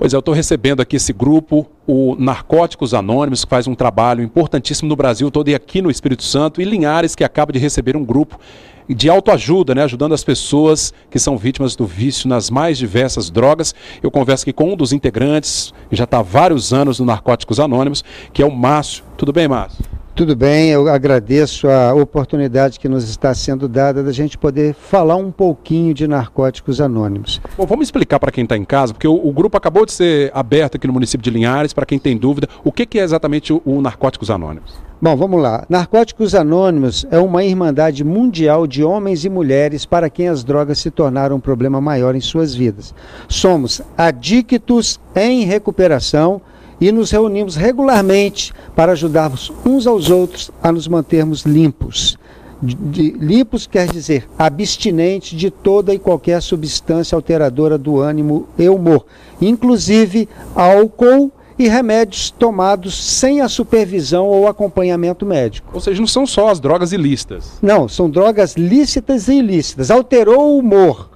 Pois é, eu estou recebendo aqui esse grupo, o Narcóticos Anônimos, que faz um trabalho importantíssimo no Brasil todo e aqui no Espírito Santo, e Linhares, que acaba de receber um grupo de autoajuda, né, ajudando as pessoas que são vítimas do vício nas mais diversas drogas. Eu converso aqui com um dos integrantes, que já está há vários anos no Narcóticos Anônimos, que é o Márcio. Tudo bem, Márcio? Tudo bem, eu agradeço a oportunidade que nos está sendo dada da gente poder falar um pouquinho de narcóticos anônimos. Bom, vamos explicar para quem está em casa, porque o, o, grupo acabou de ser aberto aqui no município de Linhares, para quem tem dúvida, o que, que é exatamente o, o Narcóticos Anônimos? Bom, vamos lá. Narcóticos Anônimos é uma irmandade mundial de homens e mulheres para quem as drogas se tornaram um problema maior em suas vidas. Somos adictos em recuperação e nos reunimos regularmente para ajudarmos uns aos outros a nos mantermos limpos. De, de, limpos quer dizer abstinente de toda e qualquer substância alteradora do ânimo e humor, inclusive álcool e remédios tomados sem a supervisão ou acompanhamento médico. Ou seja, não são só as drogas ilícitas. Não, são drogas lícitas e ilícitas. Alterou o humor,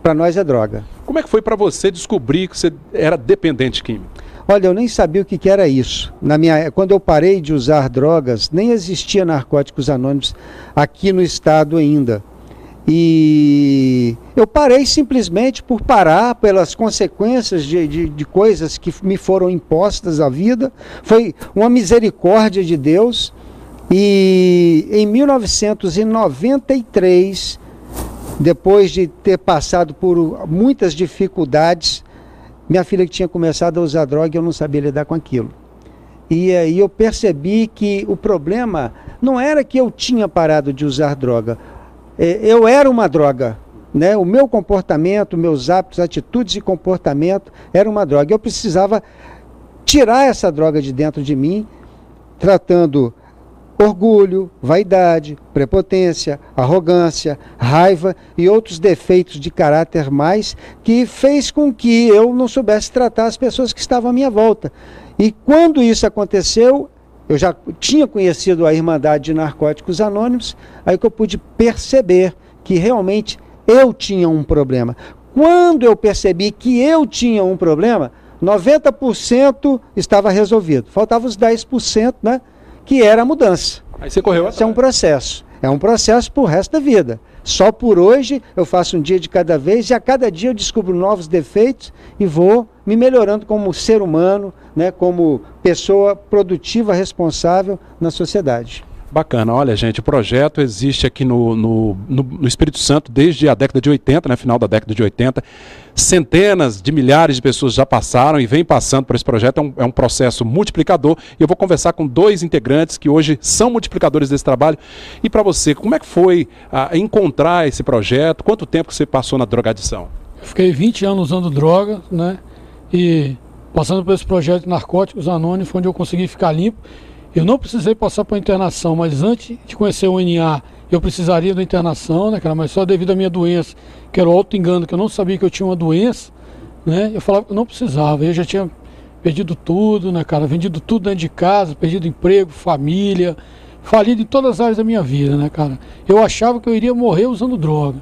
para nós é droga. Como é que foi para você descobrir que você era dependente químico? Olha, eu nem sabia o que, que, era isso. Na minha, quando eu parei de usar drogas, nem existia narcóticos anônimos aqui no estado ainda. E eu parei simplesmente por parar pelas consequências de, de, de, coisas que me foram impostas à vida. Foi uma misericórdia de Deus. E em 1993, depois de ter passado por muitas dificuldades, minha filha que tinha começado a usar droga, eu não sabia lidar com aquilo. E aí eu percebi que o problema não era que eu tinha parado de usar droga. É, eu era uma droga. Né? O meu comportamento, meus hábitos, atitudes e comportamento era uma droga. Eu precisava tirar essa droga de dentro de mim, tratando orgulho, vaidade, prepotência, arrogância, raiva e outros defeitos de caráter mais que fez com que eu não soubesse tratar as pessoas que estavam à minha volta. E quando isso aconteceu, eu já tinha conhecido a Irmandade de Narcóticos Anônimos, aí que eu pude perceber que realmente eu tinha um problema. Quando eu percebi que eu tinha um problema, 90% estava resolvido. Faltava os 10%, né? Que era a mudança. Aí você correu Isso é um processo. É um processo para o resto da vida. Só por hoje eu faço um dia de cada vez e a cada dia eu descubro novos defeitos e vou me melhorando como ser humano, né, como pessoa produtiva, responsável na sociedade. Bacana. Olha, gente, o projeto existe aqui no, no, no, no, Espírito Santo desde a década de 80, né, final da década de 80. Centenas de milhares de pessoas já passaram e vem passando por esse projeto. É um, é um processo multiplicador. E eu vou conversar com dois integrantes que hoje são multiplicadores desse trabalho. E para você, como é que foi ah, encontrar esse projeto? Quanto tempo que você passou na drogadição? Eu fiquei 20 anos usando droga, né? E passando por esse projeto de Narcóticos Anônimos, onde eu consegui ficar limpo. Eu não precisei passar por internação, mas antes de conhecer o NA, eu precisaria da internação, né, cara? Mas só devido à minha doença, que era o auto-engano, que eu não sabia que eu tinha uma doença, né? Eu falava que eu não precisava. Eu já tinha perdido tudo, né, cara? Vendido tudo dentro de casa, perdido emprego, família, falido em todas as áreas da minha vida, né, cara? Eu achava que eu iria morrer usando droga.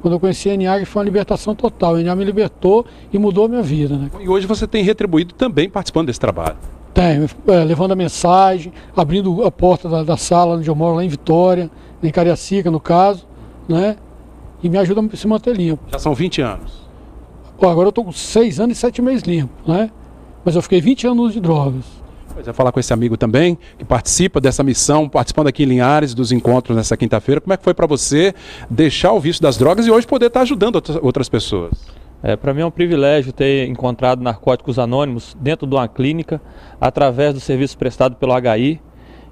Quando eu conheci a NA, foi uma libertação total. A NA me libertou e mudou a minha vida, né? E hoje você tem retribuído também participando desse trabalho. Tem, é, levando a mensagem, abrindo a porta da, da, sala onde eu moro, lá em Vitória, em Cariacica, no caso, né? E me ajuda a se manter limpo. Já são 20 anos. Agora eu estou com 6 anos e 7 meses limpo, né? Mas eu fiquei 20 anos de drogas. Pois é, falar com esse amigo também, que participa dessa missão, participando aqui em Linhares dos encontros nessa quinta-feira. Como é que foi para você deixar o vício das drogas e hoje poder estar ajudando outras pessoas? É, Para mim é um privilégio ter encontrado narcóticos anônimos dentro de uma clínica, através do serviço prestado pelo HI,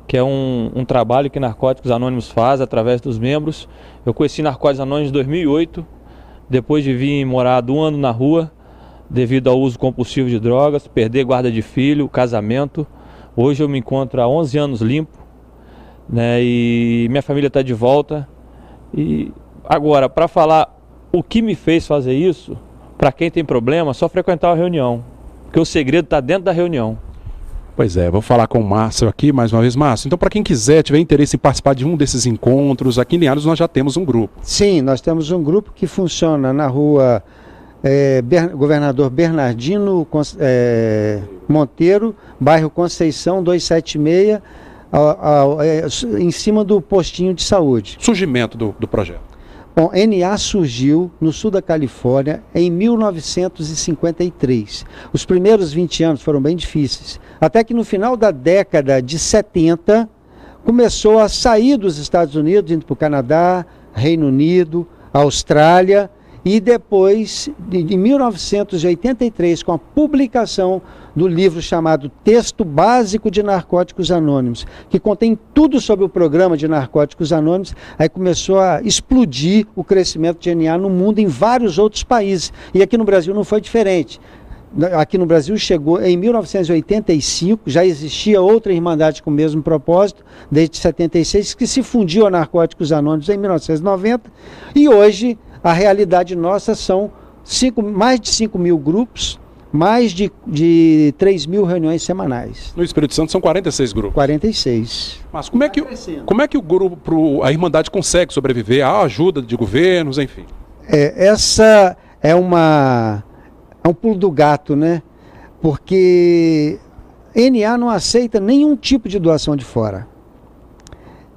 que é um, um trabalho que Narcóticos Anônimos faz através dos membros. Eu conheci Narcóticos Anônimos em 2008, depois de vir morar um ano na rua, devido ao uso compulsivo de drogas, perder guarda de filho, casamento. Hoje eu me encontro há 11 anos limpo, né, e minha família está de volta. E agora, para falar o que me fez fazer isso, para quem tem problema, só frequentar a reunião. Porque o segredo está dentro da reunião. Pois é, vou falar com o Márcio aqui mais uma vez. Márcio, então para quem quiser, tiver interesse em participar de um desses encontros, aqui em Linhares nós já temos um grupo. Sim, nós temos um grupo que funciona na rua é, Ber, governador Bernardino é, Monteiro, bairro Conceição 276, é, em cima do postinho de saúde. Surgimento do, do projeto. Bom, NA surgiu no sul da Califórnia em 1953. Os primeiros 20 anos foram bem difíceis. Até que no final da década de 70, começou a sair dos Estados Unidos, indo para o Canadá, Reino Unido, Austrália e depois, em 1983, com a publicação do livro chamado Texto Básico de Narcóticos Anônimos, que contém tudo sobre o programa de Narcóticos Anônimos, aí começou a explodir o crescimento de NA no mundo em vários outros países. E aqui no Brasil não foi diferente. Aqui no Brasil chegou em 1985, já existia outra irmandade com o mesmo propósito, desde 76, que se fundiu a Narcóticos Anônimos em 1990, e hoje a realidade nossa são cinco, mais de 5 mil grupos, mais de, de 3 mil reuniões semanais. No Espírito Santo são 46 grupos. 46. Mas como é que, como é que o grupo, a Irmandade consegue sobreviver? Há ajuda de governos, enfim? É, essa é uma é um pulo do gato, né? Porque NA não aceita nenhum tipo de doação de fora.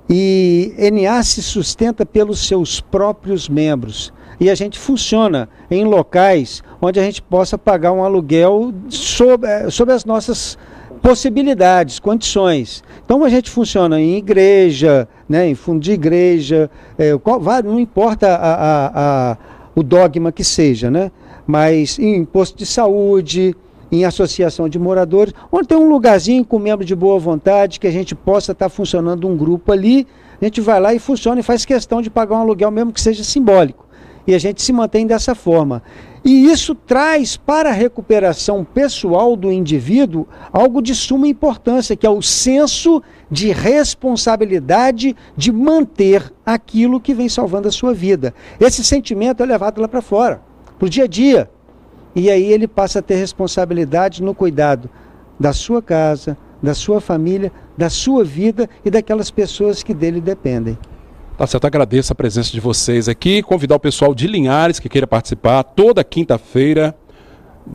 E NA se sustenta pelos seus próprios membros. E a gente funciona em locais onde a gente possa pagar um aluguel sob, eh, sob as nossas possibilidades, condições. Então a gente funciona em igreja, né, em fundo de igreja, é, qual, não importa a, a, a, o dogma que seja, né? mas em posto de saúde, em associação de moradores, onde tem um lugarzinho com membro de boa vontade, que a gente possa estar tá funcionando um grupo ali, a gente vai lá e funciona e faz questão de pagar um aluguel mesmo que seja simbólico. E a gente se mantém dessa forma. E isso traz para a recuperação pessoal do indivíduo algo de suma importância, que é o senso de responsabilidade de manter aquilo que vem salvando a sua vida. Esse sentimento é levado lá para fora para o dia a dia. E aí ele passa a ter responsabilidade no cuidado da sua casa, da sua família, da sua vida e daquelas pessoas que dele dependem. Tá certo, agradeço a presença de vocês aqui. Convidar o pessoal de Linhares que queira participar toda quinta-feira,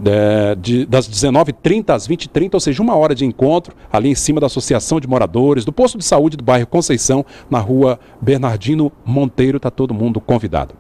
é, das 19h30 às 20h30, ou seja, uma hora de encontro, ali em cima da Associação de Moradores, do posto de saúde do bairro Conceição, na rua Bernardino Monteiro. Está todo mundo convidado.